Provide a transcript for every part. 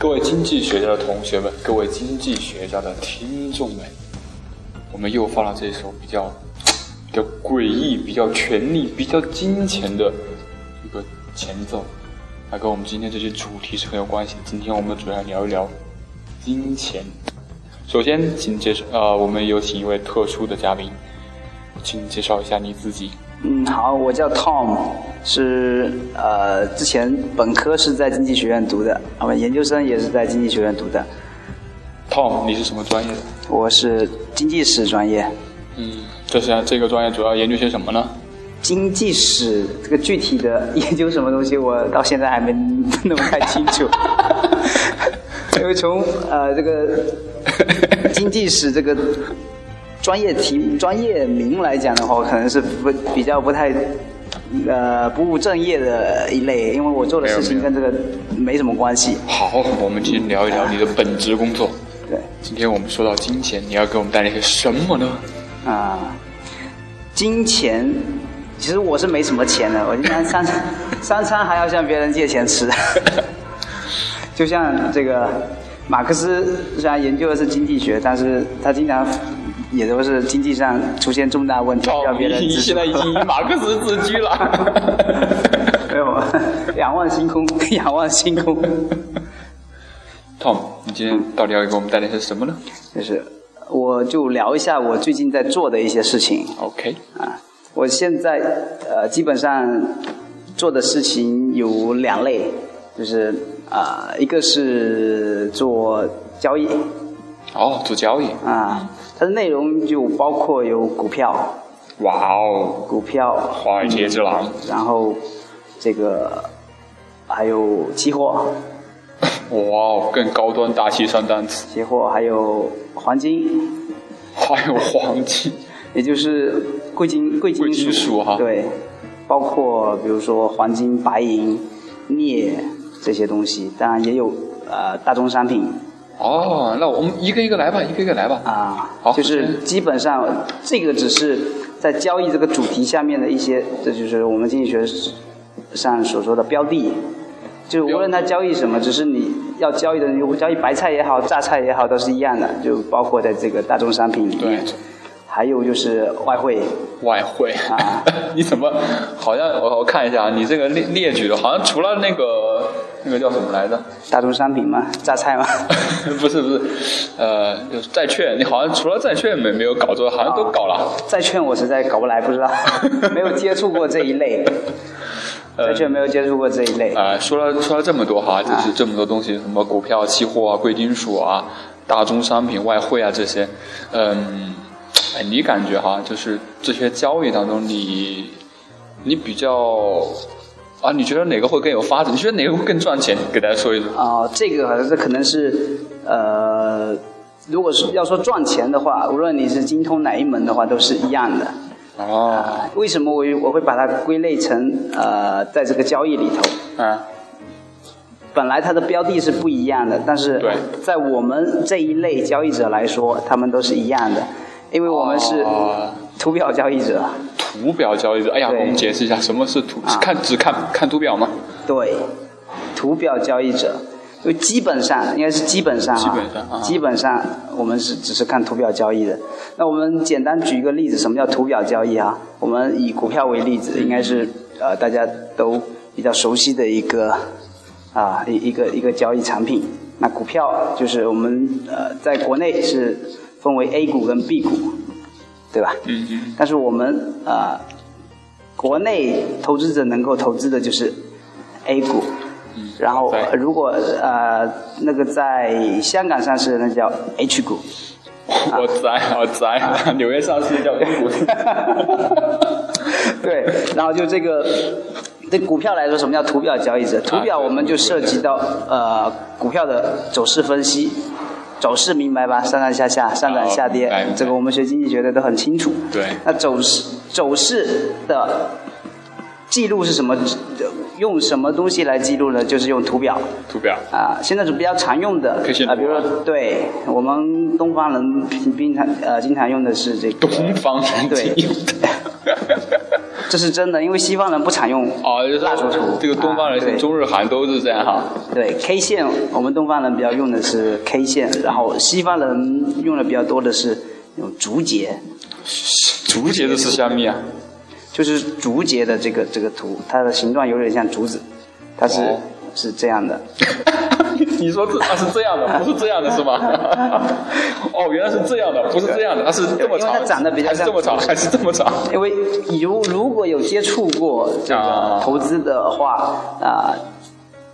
各位经济学家的同学们，各位经济学家的听众们，我们又放了这首比较比较诡异、比较权力、比较金钱的一个前奏，那跟我们今天这些主题是很有关系的。今天我们主要聊一聊金钱。首先，请介绍，呃，我们有请一位特殊的嘉宾，请介绍一下你自己。嗯，好，我叫 Tom，是呃，之前本科是在经济学院读的，啊，研究生也是在经济学院读的。Tom，你是什么专业的？我是经济史专业，嗯，这是这个专业主要研究些什么呢？经济史这个具体的研究什么东西，我到现在还没弄不太清楚。因为从呃这个经济史这个专业题专业名来讲的话，可能是不比较不太呃不务正业的一类，因为我做的事情跟这个没什么关系。好，我们今天聊一聊你的本职工作。对今天我们说到金钱，你要给我们带来些什么呢？啊、金钱，其实我是没什么钱的，我一般三餐 三餐还要向别人借钱吃。就像这个马克思虽然研究的是经济学，但是他经常也都是经济上出现重大问题，要别人你。现在已经以马克思自居了。没有，仰望星空，仰望星空。Tom，你今天到底要给我们带来些什么呢就是，我就聊一下我最近在做的一些事情。？OK，啊，我现在呃基本上做的事情有两类，就是啊、一个是做交易哦，做交易。啊，它的内容就包括有股票、哇哦，股票，华尔街之狼。然后这个还有期货、哇哦，更高端大气上档次，期货还有黄金，还有黄金。也就是贵金贵金贵金属哈对，包括比如说黄金、白银、镍这些东西，当然也有呃大宗商品哦，那我们一个一个来吧，一个一个来吧。啊好，就是基本上这个只是在交易这个主题下面的一些，这就是我们经济学上所说的标的。就无论它交易什么，只是你要交易的，你交易白菜也好，榨菜也好，都是一样的，就包括在这个大宗商品里面对。还有就是外汇，外汇啊，你怎么好像我我看一下啊，你这个列列举的，好像除了那个那个叫什么来着？大宗商品嘛，榨菜嘛。不是不是，呃，就是债券，你好像除了债券没没有搞错，好像都搞了。债券我实在搞不来，不知道，没有接触过这一类。债券没有接触过这一类。啊、说了说了这么多哈，就是这么多东西，什么股票、期货啊、贵金属啊、大宗商品、外汇啊这些，嗯，哎，你感觉哈，就是这些交易当中你，你比较啊，你觉得哪个会更有发展？你觉得哪个会更赚钱？给大家说一说。啊、这个好像是可能是呃，如果是要说赚钱的话，无论你是精通哪一门的话，都是一样的。哦，为什么我我会把它归类成呃，在这个交易里头，啊，本来它的标的是不一样的，但是对在我们这一类交易者来说，他们都是一样的，因为我们是哦图表交易者。图表交易者，哎呀，我们解释一下什么是图？啊看只看看图表吗？对，图表交易者，就基本上应该是基本上啊，基本上啊基本上我们是只是看图表交易的。那我们简单举一个例子，什么叫图表交易啊？我们以股票为例子，应该是呃大家都比较熟悉的一个啊一一个一个交易产品。那股票就是我们呃在国内是分为 A 股跟 B 股，对吧？嗯嗯，但是我们呃，国内投资者能够投资的就是 A 股，然后如果呃那个在香港上市的那叫 H 股，我栽我栽纽约上市叫 A 股。对，然后就这个对股票来说，什么叫图表交易者？图表我们就涉及到呃股票的走势分析。走势明白吧？上上下下，上涨下跌这个我们学经济学的都很清楚。对那走势走势的记录是什么？用什么东西来记录呢？就是用图表。图表。啊，现在是比较常用的 K 线图啊，比如啊说，对我们东方人平平常呃经常用的是这个东方人对这是真的，因为西方人不常用哦，就是蜡烛图说，这个东方人啊中日韩都是这样哈。对 K 线，我们东方人比较用的是 K 线，然后西方人用的比较多的是那种竹节，竹节的是虾米啊？就是竹节的这个这个图，它的形状有点像竹子，它是、哦是这样的。你说这它是这样的，不是这样的是吗？哦，原来是这样的，不是这样的，它是这么长，因为它长得比较像这么长，还是这么长？因为如如果有接触过这啊个投资的话，啊、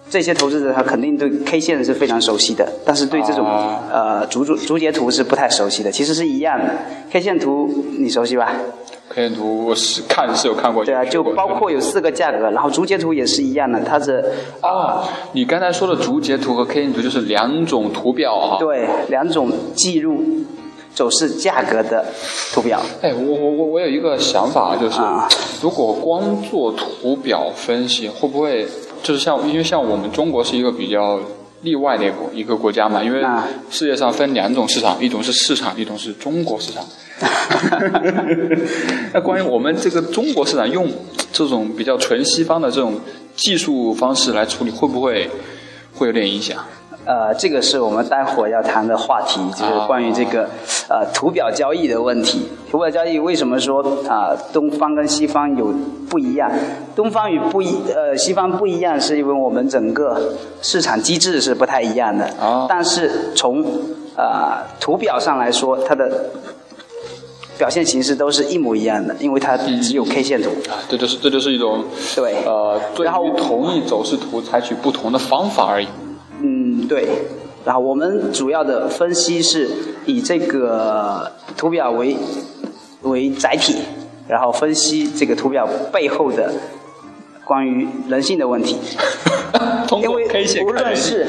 这些投资者他肯定对 K 线是非常熟悉的，但是对这种、啊呃竹竹竹节图是不太熟悉的。其实是一样的，K 线图你熟悉吧？K 线图我是看是有看过，对啊，就包括有四个价格，然后竹节图也是一样的，它是啊，你刚才说的竹节图和 K 线图就是两种图表哈。对两种记录走势价格的图表。哎，我我我我有一个想法，就是啊如果光做图表分析，会不会就是像因为像我们中国是一个比较例外的一个国一个国家嘛，因为啊世界上分两种市场，一种是市场，一种是中国市场。那关于我们这个中国市场用这种比较纯西方的这种技术方式来处理，会不会会有点影响？呃，这个是我们待会儿要谈的话题，就是关于这个呃图表交易的问题。图表交易为什么说啊、东方跟西方有不一样？东方与不一呃西方不一样，是因为我们整个市场机制是不太一样的。啊但是从呃图表上来说，它的表现形式都是一模一样的，因为它只有 K 线图。啊，这就是这就是一种对呃，对于同一走势图采取不同的方法而已。嗯，对。然后我们主要的分析是以这个图表为为载体，然后分析这个图表背后的关于人性的问题。因为无论是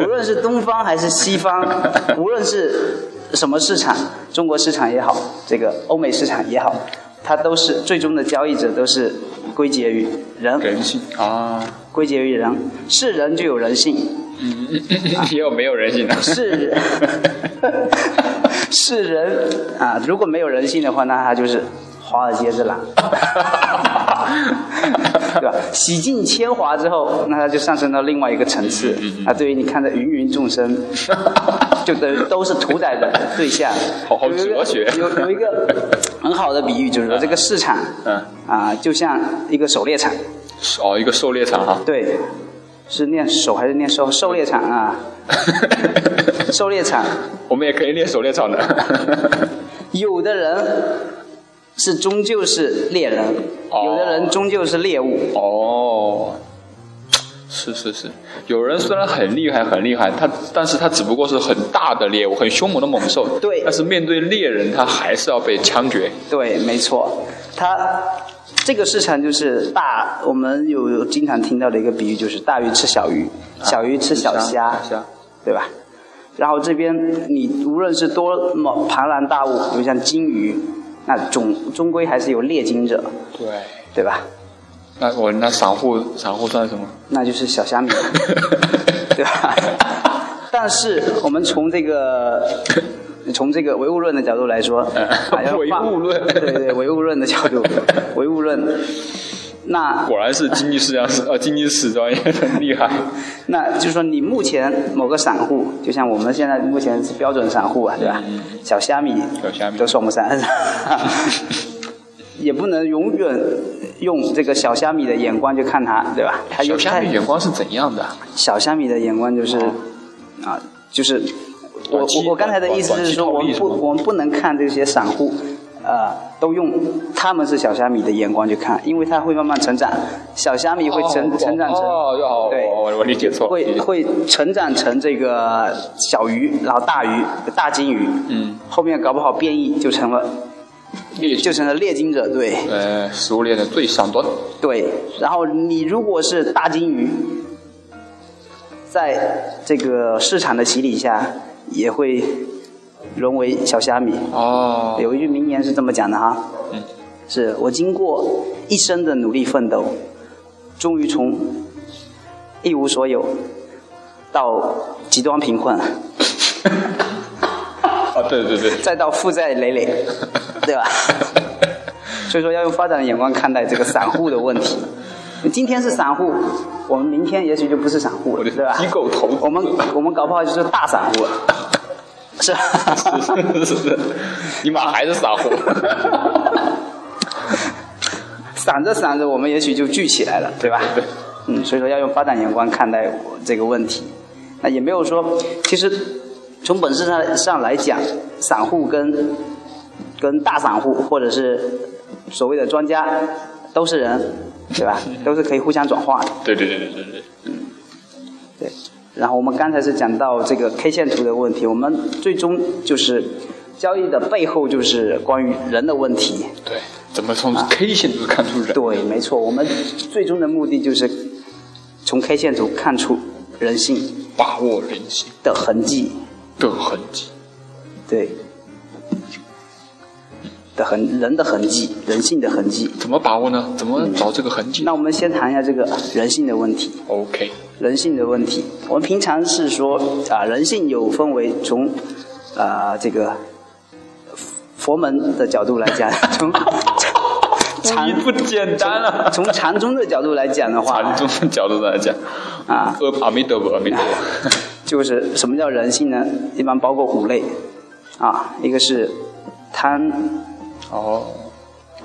无论是东方还是西方，无论是什么市场，中国市场也好，这个欧美市场也好，它都是最终的交易者都是归结于人，人性啊，归结于人，是人就有人性。嗯，也有没有人性的？是 是人 啊，如果没有人性的话，那他就是华尔街之狼，对吧？洗尽铅华之后，那他就上升到另外一个层次。啊，对于你看的芸芸众生，就等于都是屠宰的对象。好好哲学有有一个很好的比喻，就是说这个市场，嗯啊，就像一个狩猎场。哦，一个狩猎场哈。对，是练手还是练狩？狩猎场啊，狩猎场。我们也可以练狩猎场的。有的人是终究是猎人，哦有的人终究是猎物。哦，是是是，有人虽然很厉害很厉害，他但是他只不过是很大的猎物，很凶猛的猛兽。对但是面对猎人，他还是要被枪决。对，没错，他这个市场就是大，我们有有经常听到的一个比喻，就是大鱼吃小鱼，小鱼吃小虾，虾。对吧？然后这边你无论是多么庞然大物，比如像金鱼，那总终归还是有猎金者，对。对吧？那我那散户散户算什么？那就是小虾米，对吧？但是我们从这个从这个唯物论的角度来说，啊要唯物论对对，唯物论的角度，唯物论，那果然是经济市场史呃经济史专业很厉害。那就是说，你目前某个散户，就像我们现在目前是标准散户啊，对吧？小虾米，小虾米都算不上，也不能永远用这个小虾米的眼光去看它，对吧？它有小虾米太眼光是怎样的？小虾米的眼光就是，啊，就是我我我刚才的意思是说，我们不我们不能看这些散户，呃，都用他们是小虾米的眼光去看，因为它会慢慢成长，小虾米会成、哦成长成。哦，要好，对我我理解错了。会会成长成这个小鱼，然后大鱼、大金鱼，嗯，后面搞不好变异就成了猎就成了猎金者，对呃食物链的最上端。对。然后你如果是大金鱼，在这个市场的洗礼下，也会沦为小虾米。哦，有一句名言是这么讲的哈，嗯是我经过一生的努力奋斗，终于从一无所有到极端贫困，啊，对对对，再到负债累累，对吧？所以说要用发展的眼光看待这个散户的问题。今天是散户，我们明天也许就不是散户了，对吧？机构投资，我们我们搞不好就是大散户了，是吧？是是是，你妈还是散户。散着散着，我们也许就聚起来了，对吧？对。嗯，所以说要用发展眼光看待这个问题。那也没有说，其实从本质上上来讲，散户跟跟大散户或者是所谓的专家都是人，对吧？都是可以互相转化的。对对对对对对。嗯。对。然后我们刚才是讲到这个 K 线图的问题，我们最终就是交易的背后就是关于人的问题。对。怎么从 K 线图看出人？对，没错，我们最终的目的就是从 K 线图看出人性，把握人性的痕迹的痕迹，对，的痕人的痕迹，人性的痕迹，怎么把握呢？怎么找这个痕迹？那我们先谈一下这个人性的问题。OK，人性的问题，我们平常是说啊，人性有分为从啊这个。佛门的角度来讲，从禅不简单了。从禅宗的角度来讲的话，禅宗的角度来讲，啊，阿弥陀佛，阿弥陀佛。就是什么叫人性呢？一般包括五类，啊，一个是贪，哦，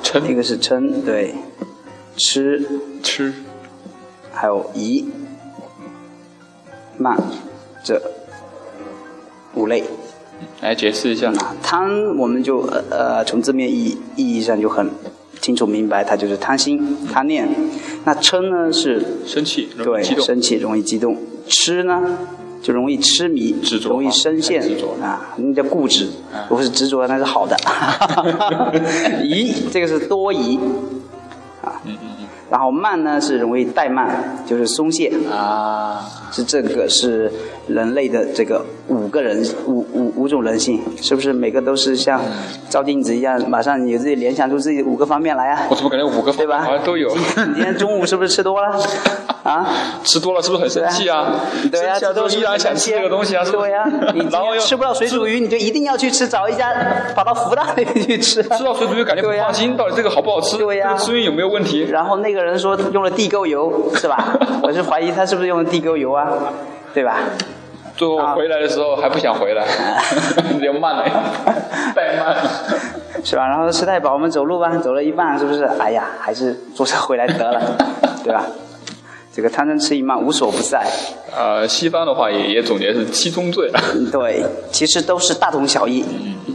嗔，一个是嗔，对，吃，吃，还有疑，慢，这。五类。来解释一下。呢，贪我们就呃呃从字面意意义上就很清楚明白，它就是贪心、贪念。那嗔呢是生气，对，生气容易激动。吃呢就容易痴迷，执着容易深陷啊，那叫固执，不是执着，那是好的。疑这个是多疑啊，然后慢呢是容易怠慢，就是松懈。啊，是这个是。人类的这个五个人五五五种人性，是不是每个都是像照镜子一样，马上你自己联想出自己五个方面来啊？我怎么感觉五个对吧？好像都有。你今天中午是不是吃多了？啊？吃多了是不是很生气啊？对呀，吃多依然想吃这个东西啊？对呀，你吃不到水煮鱼，你就一定要去吃，找一家跑到福大那边去吃。吃到水煮鱼感觉不放心，到底这个好不好吃？对呀，吃运有没有问题？然后那个人说用了地沟油，是吧？我是怀疑他是不是用了地沟油啊？对吧？最后回来的时候还不想回来，有慢了，太慢了，是吧？然后吃太饱，我们走路吧，走了一半，是不是？哎呀，还是坐车回来得了，对吧？这个贪嗔痴一慢无所不在。呃，西方的话也也总结是七宗罪了。对，其实都是大同小异，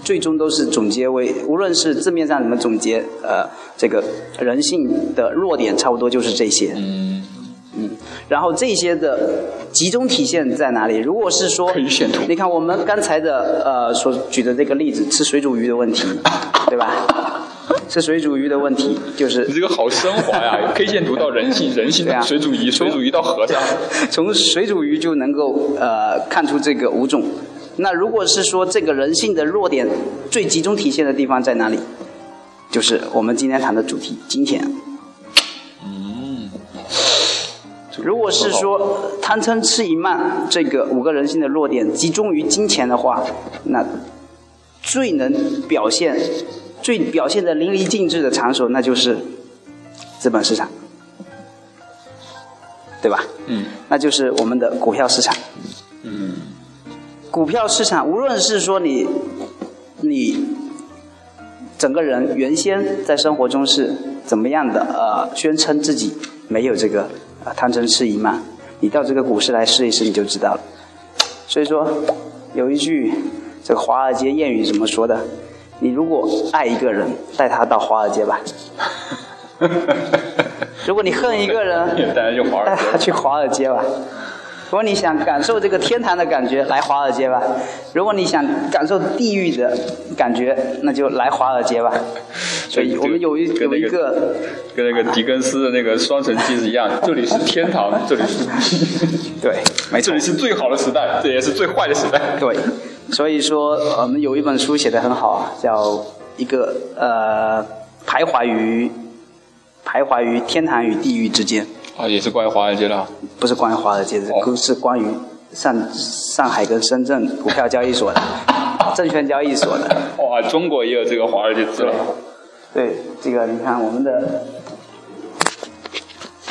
最终都是总结为，无论是字面上怎么总结，呃，这个人性的弱点差不多就是这些。嗯。嗯，然后这些的集中体现在哪里？如果是说，你看我们刚才的呃所举的这个例子，吃水煮鱼的问题，对吧？吃水煮鱼的问题就是。你这个好升华呀！K 线图到人性，人性到水煮鱼，水煮鱼到和尚。从水煮鱼就能够呃看出这个五种。那如果是说这个人性的弱点最集中体现的地方在哪里？就是我们今天谈的主题——金钱。如果是说贪嗔痴疑慢这个五个人性的弱点集中于金钱的话，那最能表现、最表现的淋漓尽致的场所，那就是资本市场，对吧？嗯。那就是我们的股票市场。嗯。股票市场，无论是说你你整个人原先在生活中是怎么样的，呃，宣称自己没有这个。啊，贪嗔痴疑嘛，你到这个股市来试一试，你就知道了。所以说，有一句这个华尔街谚语怎么说的？你如果爱一个人，带他到华尔街吧。如果你恨一个人，带他去华尔街吧。如果你想感受这个天堂的感觉，来华尔街吧；如果你想感受地狱的感觉，那就来华尔街吧。所以我们有一有一个跟那个狄更斯的那个《双城记》是一样，这里是天堂，这里是 对，没错，这里是最好的时代，这也是最坏的时代。对，所以说我们有一本书写的很好，叫一个呃徘徊于徘徊于天堂与地狱之间。啊，也是关于华尔街的，不是关于华尔街的，是关于上上海跟深圳股票交易所的，证券交易所的。哇，中国也有这个华尔街资料。对，这个你看我们的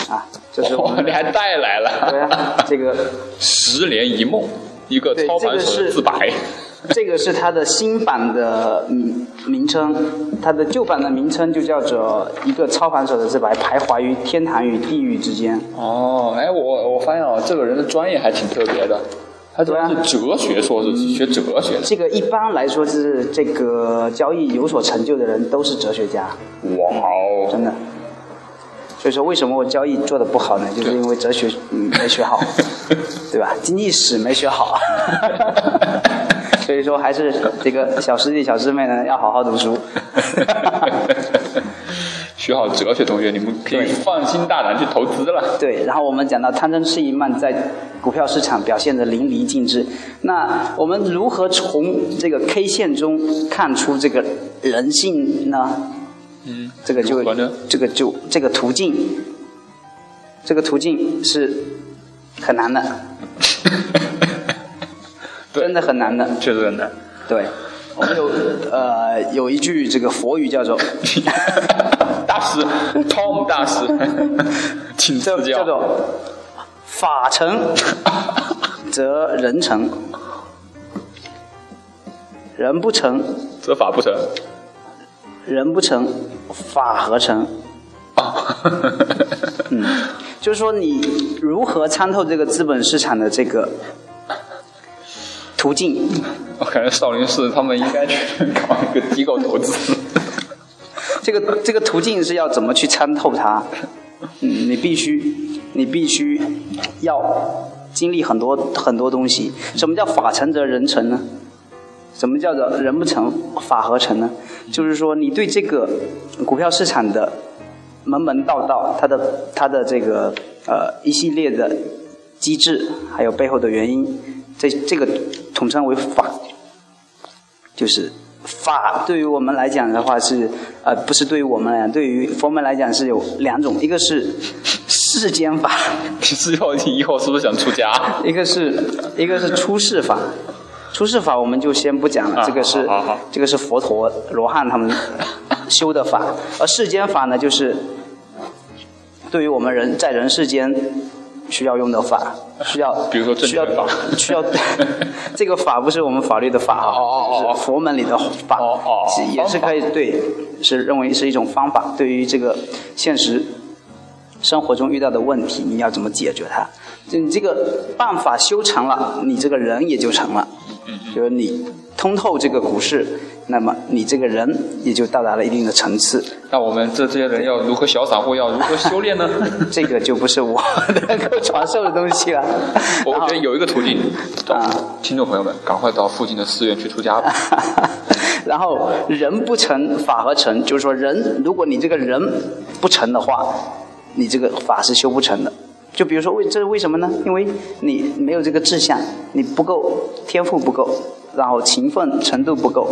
啊，就是我哦，们还带来了对啊，这个十年一梦，一个操盘手的自白。这个 是它的新版的名名称，它的旧版的名称就叫做一个操盘手的自白，徘徊于天堂与地狱之间。哦，哎，我我发现哦，这个人的专业还挺特别的，他主要是哲学硕士，是学哲学的。这个一般来说是这个交易有所成就的人都是哲学家，哇哦，真的。所以说，为什么我交易做的不好呢？就是因为哲学嗯没学好，对吧？经济史没学好，所以说还是这个小师弟小师妹呢要好好读书。学好哲学同学，你们可以放心大胆去投资了。对，然后我们讲到贪嗔痴疑慢在股票市场表现的淋漓尽致。那我们如何从这个 K 线中看出这个人性呢？嗯，这个就这个就这个途径，这个途径是很难的，对 真的很难的。确实很难。对，我们有呃有一句这个佛语叫做大师，Tom 大师，请叫指教。叫做法成 则人成，人不成则法不成。人不成法何成。啊，嗯，就是说你如何参透这个资本市场的这个途径？我感觉少林寺他们应该去搞一个机构投资。这个这个途径是要怎么去参透它？嗯，你必须你必须要经历很多很多东西。什么叫法成则人成呢？什么叫做人不成法合成呢？就是说你对这个股票市场的门门道道，它的它的这个呃一系列的机制，还有背后的原因，这这个统称为法。就是法对于我们来讲的话是，呃，不是对于我们来讲，对于佛门来讲是有两种，一个是世间法，你是要你以后是不是想出家？一个是一个是出世法。出世法我们就先不讲了，啊这个是这个是佛陀罗汉他们修的法，而世间法呢，就是对于我们人在人世间需要用的法，需要比如说法。需要 这个法不是我们法律的法啊，是佛门里的法，也是可以对，是认为是一种方法，对于这个现实生活中遇到的问题，你要怎么解决它？就你这个办法修成了，你这个人也就成了。就是你通透这个股市，那么你这个人也就到达了一定的层次。那我们这这些人要如何小散户要如何修炼呢？这个就不是我能够传授的东西了。我觉得有一个途径，啊听众朋友们，赶快到附近的寺院去出家吧。然后人不成法和成，就是说人，如果你这个人不成的话，你这个法是修不成的。就比如说为这是为什么呢？因为你没有这个志向，你不够天赋不够，然后勤奋程度不够，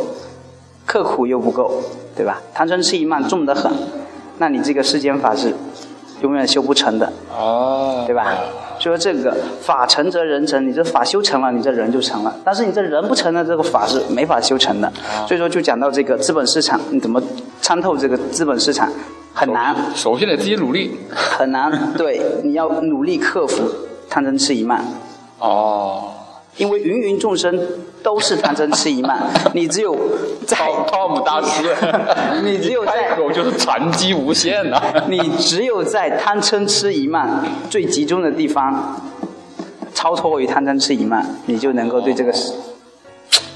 刻苦又不够，对吧？贪嗔痴疑慢重得很，那你这个世间法是永远修不成的。哦，对吧？所以说这个法成则人成，你这法修成了，你这人就成了。但是你这人不成了，这个法是没法修成的。所以说就讲到这个资本市场，你怎么参透这个资本市场很难首先得自己努力。很难。对，你要努力克服贪嗔痴一慢，哦，因为芸芸众生都是贪嗔痴一慢，你只有在汤汤姆大师，你只有在开口就是禅机无限呐、你只有在贪嗔痴一慢最集中的地方，超脱于贪嗔痴一慢，你就能够对这个市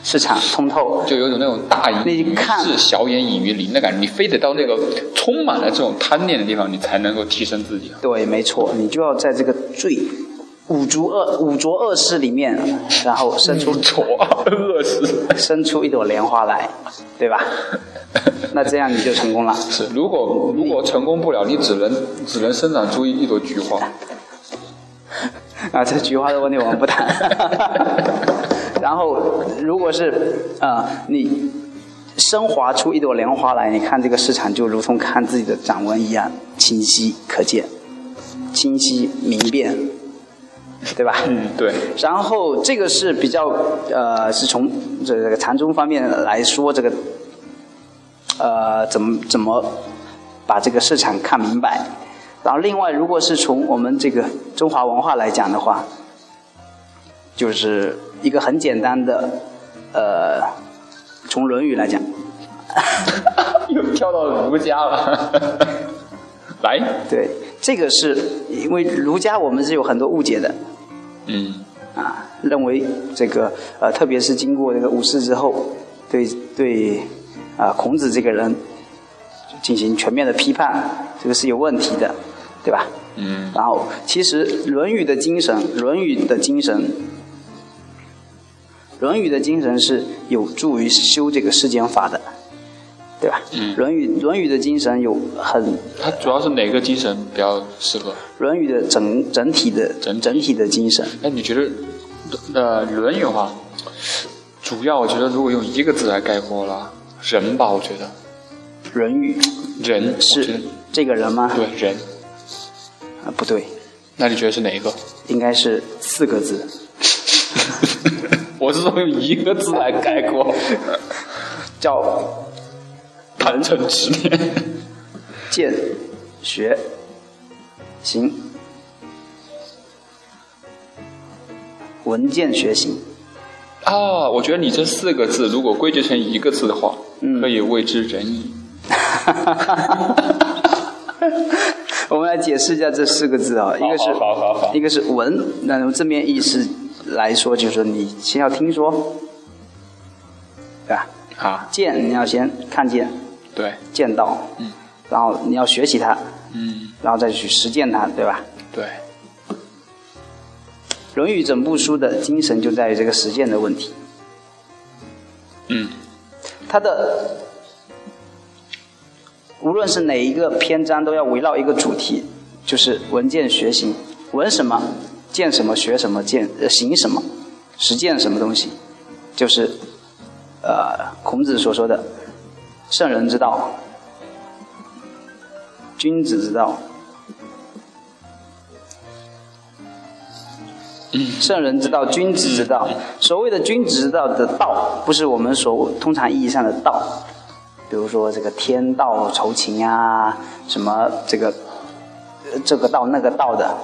市场通透。就有种那种大隐于市，小眼隐于林的感觉。你非得到那个充满了这种贪念的地方，你才能够提升自己。对，没错，你就要在这个最五浊恶五浊恶世里面，然后生出浊，恶世。生出一朵莲花来，对吧？那这样你就成功了。是，如果如果成功不了，你只能只能生长出一一朵菊花。啊，这菊花的问题我们不谈。然后，如果是呃你升华出一朵莲花来，你看这个市场就如同看自己的掌纹一样清晰可见、清晰明辨，对吧？嗯，对。然后这个是比较呃，是从这个禅宗方面来说，这个呃怎么怎么把这个市场看明白。然后另外，如果是从我们这个中华文化来讲的话，就是一个很简单的，呃，从《论语》来讲，又跳到儒家了。来，对，这个是因为儒家我们是有很多误解的，嗯，啊，认为这个呃，特别是经过这个五四之后，对对啊，孔子这个人进行全面的批判，这个是有问题的，对吧？嗯，然后其实《论语》的精神，《论语》的精神，《论语》的精神是有助于修这个世间法的，对吧？嗯。论语》《论语》的精神有很它主要是哪个精神比较适合？《论语》的整整体的整整体的精神，哎，你觉得，呃，《论语》的话，主要我觉得如果用一个字来概括了，人吧，我觉得《论语》人是这个人吗？对人，啊，不对，那你觉得是哪一个？应该是四个字，我是说用一个字来概括，叫谈成执念。见、学、行，文见学行。啊，我觉得你这四个字如果归结成一个字的话，嗯可以谓之仁义。我们来解释一下这四个字啊，一个是好好好一个是闻，那从字面意思来说，就是你先要听说，对吧？啊，见你要先看见，对，见到，嗯，然后你要学习它，嗯，然后再去实践它，对吧？对，《论语》整部书的精神就在于这个实践的问题。嗯，它的无论是哪一个篇章，都要围绕一个主题，就是文件学习。闻什么，见什么，学什么，见行什么，实践什么东西，就是呃孔子所说的圣人之道、君子之道。圣人之道，君子之道。所谓的君子之道的道，不是我们所通常意义上的道，比如说这个天道酬勤啊，什么这个这个道那个道的。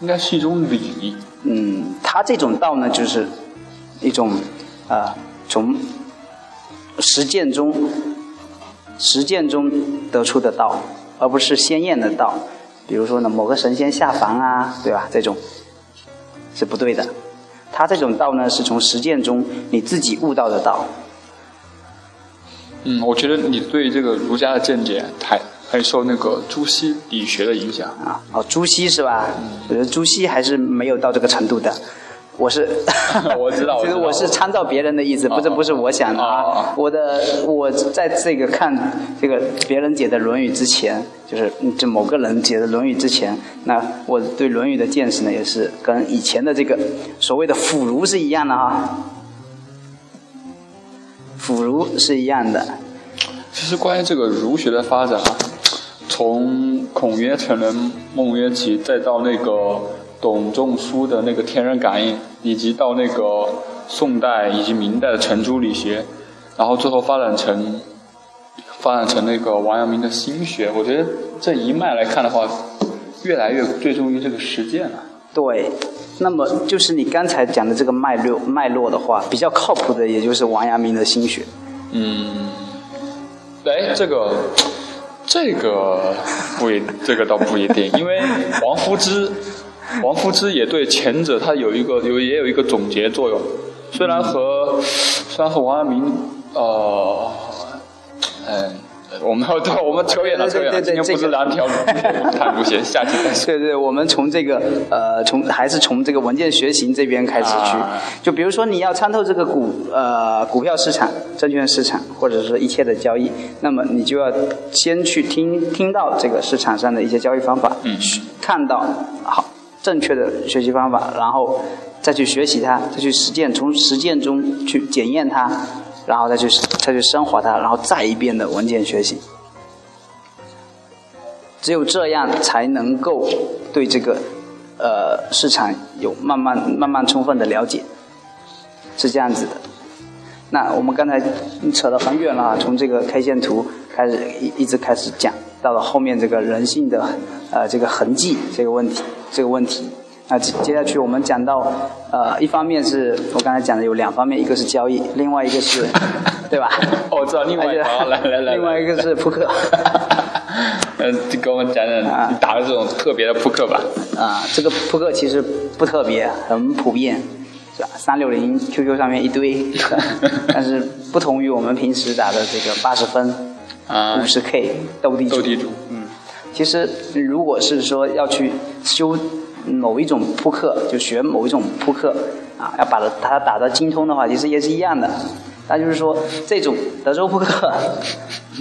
应该是一种礼。嗯，他这种道呢，就是一种啊、从实践中实践中得出的道，而不是鲜艳的道。比如说呢，某个神仙下凡啊，对吧？这种是不对的。他这种道呢，是从实践中你自己悟到的道。嗯，我觉得你对这个儒家的见解太还受那个朱熹理学的影响。啊，哦，朱熹是吧？我觉得朱熹还是没有到这个程度的。我是，我知道 其实我是参照别人的意思，不是哦不是我想的啊。我的我在这个看这个别人解的《论语》之前，就是这某个人解的《论语》之前，那我对《论语》的见识呢，也是跟以前的这个所谓的腐儒是一样的啊。腐儒是一样的，其实关于这个儒学的发展啊，从孔曰成人，孟曰起，再到那个董仲舒的那个天人感应，以及到那个宋代以及明代的程朱理学，然后最后发展成发展成那个王阳明的心学。我觉得这一脉来看的话，越来越最终于这个实践了。对，那么就是你刚才讲的这个脉络脉络的话，比较靠谱的，也就是王阳明的心学。嗯，哎，这个这个不一，这个倒不一定，因为王夫之，王夫之也对前者他有一个有也有一个总结作用，虽然和虽然和王阳明呃嗯。我们要对，我们扯远了，扯远了。今天不是蓝条探路 线，下期再说。对对，我们从这个呃，从还是从这个文件学习这边开始去。啊就比如说你要参透这个股呃股票市场、证券市场，或者是一切的交易，那么你就要先去听听到这个市场上的一些交易方法，嗯看到好正确的学习方法，然后再去学习它，再去实践，从实践中去检验它，然后再去再去升华它，然后再一遍的文件学习。只有这样才能够对这个呃市场有慢慢慢慢充分的了解，是这样子的。那我们刚才扯得很远了，从这个 K 线图开始一一直开始讲，到了后面这个人性的呃这个痕迹这个问题这个问题。那接接下去我们讲到呃一方面是我刚才讲的有两方面，一个是交易，另外一个是 对吧？哦，我知道另外一个，好来来来，另外一个是扑克。嗯，就给我们讲讲你打的这种特别的扑克吧。啊，这个扑克其实不特别，很普遍，是吧？三六零 QQ 上面一堆，但是不同于我们平时打的这个八十分、五十 K 斗地主。斗地主，嗯。其实如果是说要去修某一种扑克，就学某一种扑克啊，要把它打到精通的话，其实也是一样的。那就是说，这种德州扑克，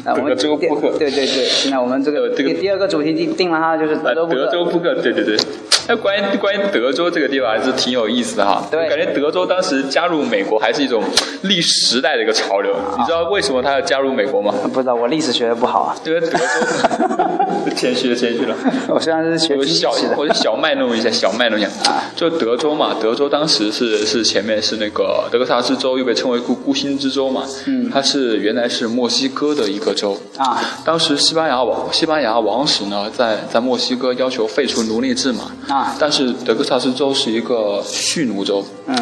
德州扑克，对对对。现在我们这个这个第二个主题定定了哈，就是德州扑克。德州扑克，对对对。那关于关于德州这个地方还是挺有意思的哈。对。感觉德州当时加入美国还是一种历时代的一个潮流。你知道为什么他要加入美国吗？不知道，我历史学的不好啊。对，德州。谦虚了，谦虚了。我虽然是学经济的，我就小卖弄一下，小卖弄一下。啊。就德州嘛，德州当时是是前面是那个德克萨斯州，又被称为孤孤星之州嘛。嗯。它是原来是墨西哥的一个州。啊。当时西班牙王西班牙王室呢，在在墨西哥要求废除奴隶制嘛。啊。但是德克萨斯州是一个蓄奴州。嗯。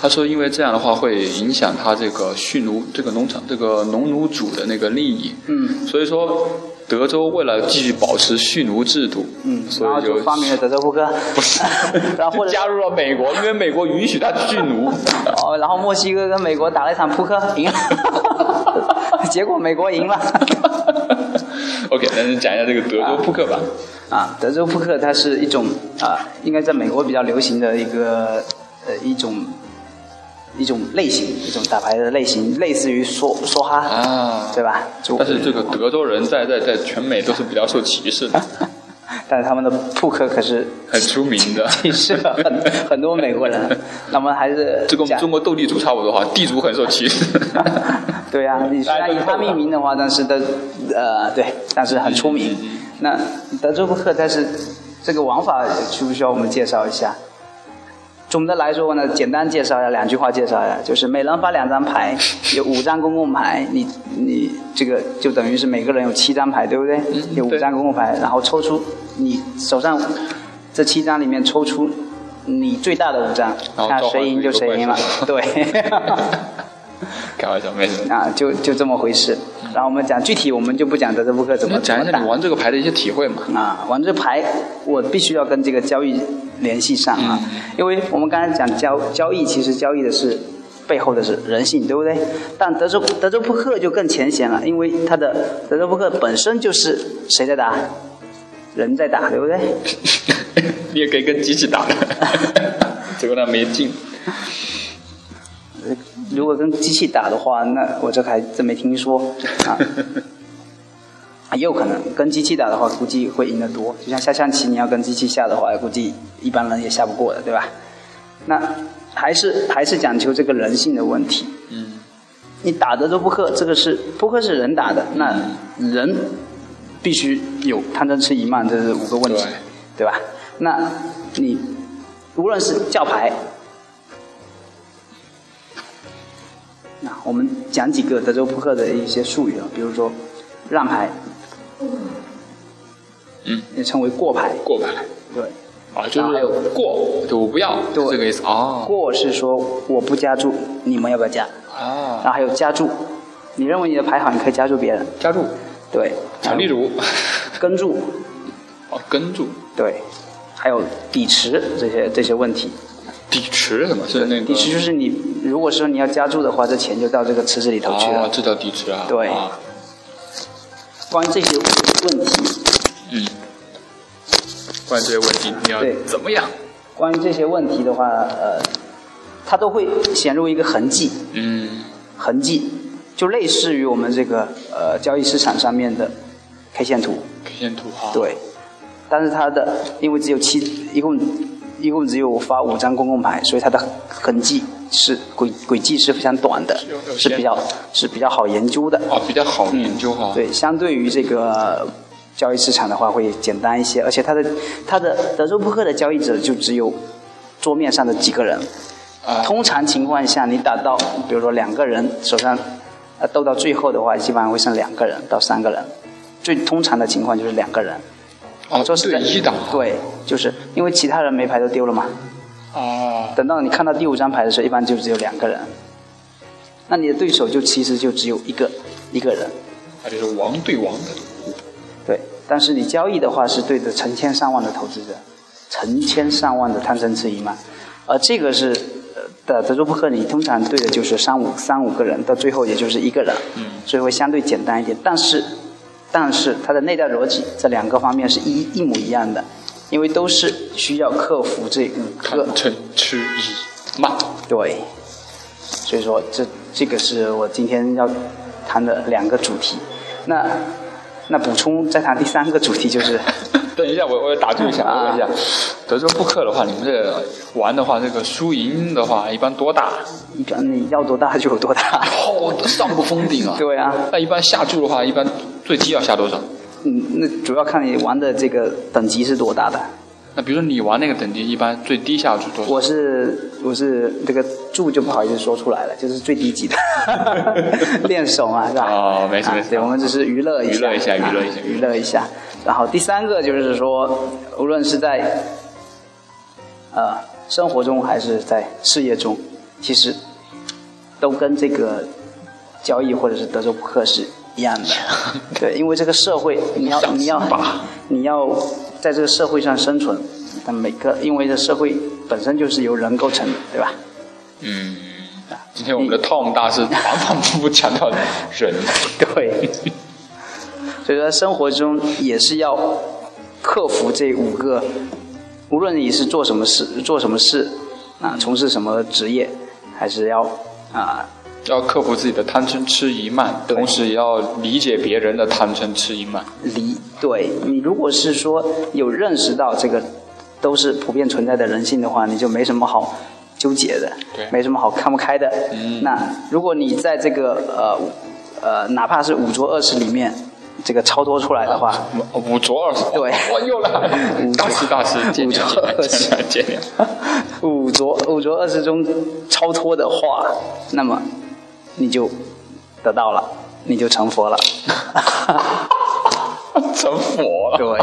他说，因为这样的话会影响他这个蓄奴这个农场这个农奴主的那个利益。嗯。所以说。德州为了继续保持蓄奴制度，嗯，所以就发明了德州扑克，不是，然后 加入了美国，因为美国允许他蓄奴。哦，然后墨西哥跟美国打了一场扑克，赢了，结果美国赢了。OK，那你讲一下这个德州扑克吧。啊，德州扑克它是一种啊，应该在美国比较流行的一个呃一种。一种类型，一种打牌的类型，类似于梭梭哈，啊，对吧？但是这个德州人在在在全美都是比较受歧视的，但是他们的扑克可是很出名的，歧视了很很多美国人。那么还是这跟中国斗地主差不多哈，地主很受歧视。对呀，你虽然以他命名的话，但是的呃对，但是很出名。那德州扑克，但是这个玩法需不需要我们介绍一下？总的来说呢，简单介绍一下，两句话介绍一下，就是每人发两张牌，有五张公共牌，你你这个就等于是每个人有七张牌，对不对？有五张公共牌，然后抽出你手上这七张里面抽出你最大的五张，看谁赢就谁赢了，对。开玩笑，没事。啊，就就这么回事。然后我们讲具体，我们就不讲德州扑克怎么讲一下你玩这个牌的一些体会嘛。啊，玩这牌，我必须要跟这个交易联系上啊，因为我们刚才讲交交易，其实交易的是背后的是人性，对不对？但德州德州扑克就更浅显了，因为它的德州扑克本身就是谁在打，人在打，对不对？你也可以跟机器打，结果他没进。如果跟机器打的话，那我这还真没听说啊。也有可能跟机器打的话，估计会赢得多。就像下象棋，你要跟机器下的话，估计一般人也下不过的，对吧？那还是还是讲求这个人性的问题。嗯。你打的都扑克，这个是扑克是人打的，那人必须有贪嗔痴疑慢，这是五个问题，对吧？那你无论是叫牌。那我们讲几个德州扑克的一些术语啊，比如说让牌，嗯，也称为过牌。过牌。对。啊，就是过，就我不要，对这个意思啊。过是说我不加注，你们要不要加？啊。然后还有加注，你认为你的牌好，你可以加注别人。加注。对。例如。跟注。哦，跟注。对。还有底池这些这些问题。抵池什么？是那个。底池就是你，如果说你要加注的话，这钱就到这个池子里头去了。哦，这叫底池啊。对。关于这些问题。嗯。关于这些问题，你要怎么样？关于这些问题的话，呃，它都会显露一个痕迹。嗯。痕迹，就类似于我们这个呃交易市场上面的 K 线图。K 线图啊。对。但是它的，因为只有七，一共。一共只有发五张公共牌，所以它的痕迹是轨轨迹是非常短的，是比较是比较好研究的。哦，比较好研究哈。对，相对于这个交易市场的话会简单一些，而且它的它的德州扑克的交易者就只有桌面上的几个人，啊通常情况下，你打到比如说两个人手上，呃，斗到最后的话，基本上会剩两个人到三个人。最通常的情况就是两个人。哦，说是一档对，就是因为其他人没牌都丢了嘛。啊，等到你看到第五张牌的时候，一般就只有两个人，那你的对手就其实就只有一个一个人。那就是王对王的。对，但是你交易的话是对着成千上万的投资者，成千上万的贪嗔痴疑慢，而这个是呃的德州扑克，你通常对的就是三五三五个人，到最后也就是一个人，嗯所以会相对简单一点。但是，但是它的内在逻辑这两个方面是一一模一样的，因为都是需要克服这五个贪嗔痴疑慢。对，所以说这这个是我今天要谈的两个主题。那那补充再谈第三个主题就是，等一下，我我打住一下，啊我问一下，德州扑克的话，你们这玩的话，这个输赢的话，一般多大？一般你要多大就有多大。哦，上不封顶啊！对啊，那一般下注的话，一般最低要下多少？嗯，那主要看你玩的这个等级是多大的。那比如说你玩那个等级，一般最低下是多少？我是我是这个注就不好意思说出来了，就是最低级的 练手嘛，是吧？哦没事没事啊对，我们只是娱乐一下，娱乐一下啊娱乐一下娱乐一下。然后第三个就是说，无论是在呃生活中还是在事业中，其实都跟这个交易或者是德州扑克是一样的。对，因为这个社会，你要你要死吧你要在这个社会上生存，但每个因为这社会本身就是由人构成的，对吧？嗯，今天我们的 Tom 大师反反复复强调人，对。所以说，生活中也是要克服这五个，无论你是做什么事，做什么事，啊，从事什么职业，还是要啊，要克服自己的贪嗔痴疑慢，同时也要理解别人的贪嗔痴疑慢。理对你如果是说有认识到这个都是普遍存在的人性的话，你就没什么好纠结的，对没什么好看不开的。嗯那如果你在这个呃呃，哪怕是五浊恶世里面，这个超脱出来的话，五浊二十，对我又来了，大师大师，见谅见谅见谅见谅。五浊 五浊恶世中超脱的话，那么你就得到了，你就成佛了。成佛了。对。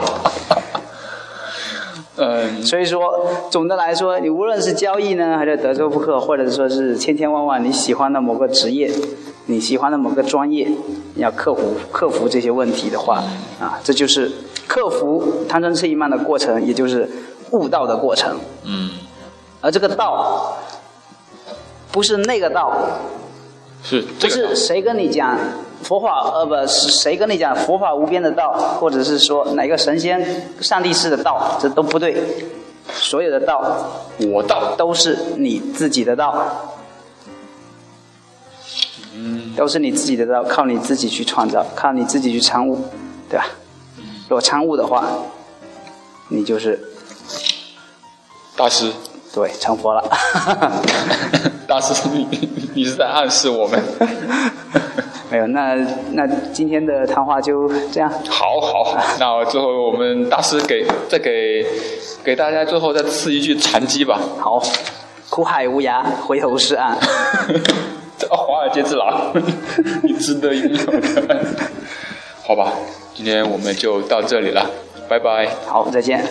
嗯，所以说，总的来说，你无论是交易呢，还是德州扑克，或者说是千千万万你喜欢的某个职业，你喜欢的某个专业，你要克服克服这些问题的话，啊，这就是克服贪嗔痴疑慢的过程，也就是悟道的过程。嗯，而这个道，不是那个道，是不这个是谁跟你讲佛法，呃，不是谁跟你讲佛法无边的道，或者是说哪个神仙、上帝式的道，这都不对。所有的道我道。都是你自己的道，嗯，都是你自己的道，靠你自己去创造，靠你自己去参悟，对吧？如果参悟的话，你就是大师，对成佛了。大师，你你是在暗示我们？没有，那那今天的谈话就这样。好好好，那最后我们大师给再给给大家最后再赐一句禅机吧。好，苦海无涯，回头是岸。这华尔街之狼，你值得拥有的。好吧，今天我们就到这里了，拜拜。好，再见。